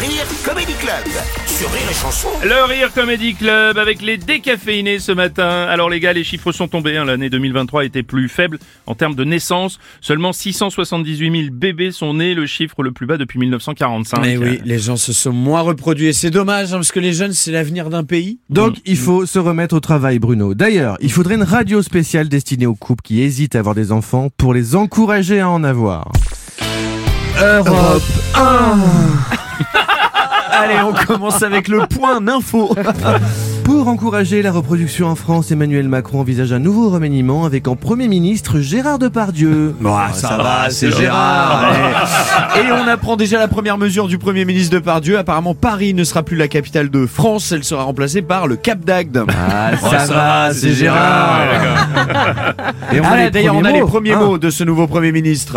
Le Rire Comedy Club sur Rire et Chanson. Le Rire Comedy Club avec les décaféinés ce matin. Alors les gars, les chiffres sont tombés. hein. L'année 2023 était plus faible en termes de naissance. Seulement 678 000 bébés sont nés, le chiffre le plus bas depuis 1945. Mais oui, les gens se sont moins reproduits et c'est dommage hein, parce que les jeunes c'est l'avenir d'un pays. Donc il faut se remettre au travail Bruno. D'ailleurs, il faudrait une radio spéciale destinée aux couples qui hésitent à avoir des enfants pour les encourager à en avoir. Europe 1 Allez, on commence avec le point d'info. Pour encourager la reproduction en France, Emmanuel Macron envisage un nouveau remaniement avec en Premier ministre Gérard Depardieu. Bon, ça, va, c'est Gérard. Et on apprend déjà la première mesure du Premier ministre de Pardieu. Apparemment, Paris ne sera plus la capitale de France, elle sera remplacée par le Cap d'Agde. Ah, ça, va, c'est Gérard. Et on a Ah, les D'ailleurs, on premiers a les mots. premiers Ah. mots de ce nouveau Premier ministre.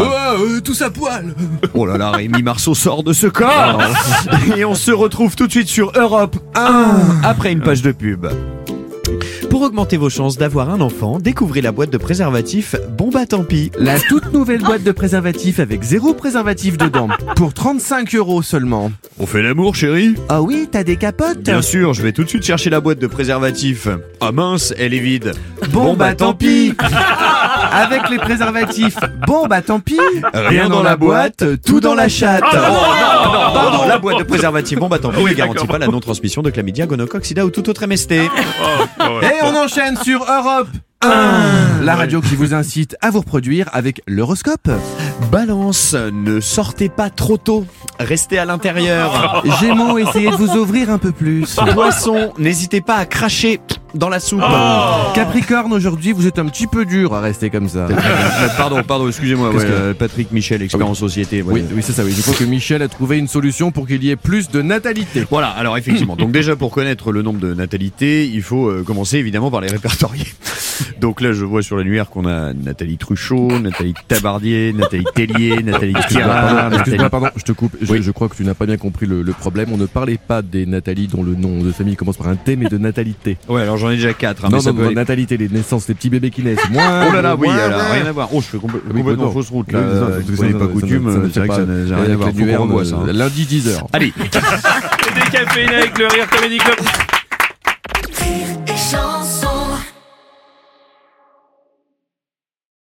tous à poil. Oh là là, Rémi Marceau sort de ce corps Et on se retrouve tout de suite sur Europe 1 après une page de pub. Pour augmenter vos chances d'avoir un enfant, découvrez la boîte de préservatifs Bon bah tant pis. La toute nouvelle boîte de préservatifs avec zéro préservatif dedans. Pour 35 euros seulement. On fait l'amour chérie Ah oui, t'as des capotes Bien sûr, je vais tout de suite chercher la boîte de préservatifs. Ah mince, elle est vide. Bon, bah tant pis Avec les préservatifs, bon bah tant pis Rien dans la boîte, tout dans la chatte. Ah, non, Oh, non, non, pardon. non, la boîte de préservatifs Bon bah tant pis Oui, ne garantit pas la non-transmission de chlamydia, gonocoque, sida ou tout autre MST. Ouais. Et on enchaîne sur Europe 1 La radio qui vous incite à vous reproduire avec l'horoscope. Balance, ne sortez pas trop tôt. Restez à l'intérieur. Gémeaux, essayez de vous ouvrir un peu plus. Poisson, n'hésitez pas à cracher dans la soupe. Capricorne, aujourd'hui, vous êtes un petit peu dur à rester comme ça. pardon, pardon, excusez-moi. Ouais, que- euh, Patrick Michel, expert en société. ouais. Oui, oui, c'est ça, oui. Je crois que Michel a trouvé une solution pour qu'il y ait plus de natalité. Voilà, alors effectivement. Donc déjà pour connaître le nombre de natalités, il faut euh, commencer évidemment par les répertorier. Donc là, je vois sur l'annuaire qu'on a Nathalie Truchot, Nathalie Tabardier, Nathalie Tellier, Nathalie pardon, Nathalie... pardon, je te coupe. Je, Oui. je crois que tu n'as pas bien compris le, le problème. On ne parlait pas des Nathalie dont le nom de famille commence par un T, mais de natalité. Ouais, alors j'en ai déjà quatre. hein, mais non, ça non, peut non, aller- natalité, les naissances, les petits bébés qui naissent. Moins, Oh là là, oui, moins, alors rien à voir. Oh, je fais complè- Oui, complètement non. fausse route là. Non, Euh, Vous n'avez pas coutume, c'est vrai que ça n'a rien à voir. Lundi 10h. Allez Les décaféinés avec le Rire Comedy Club.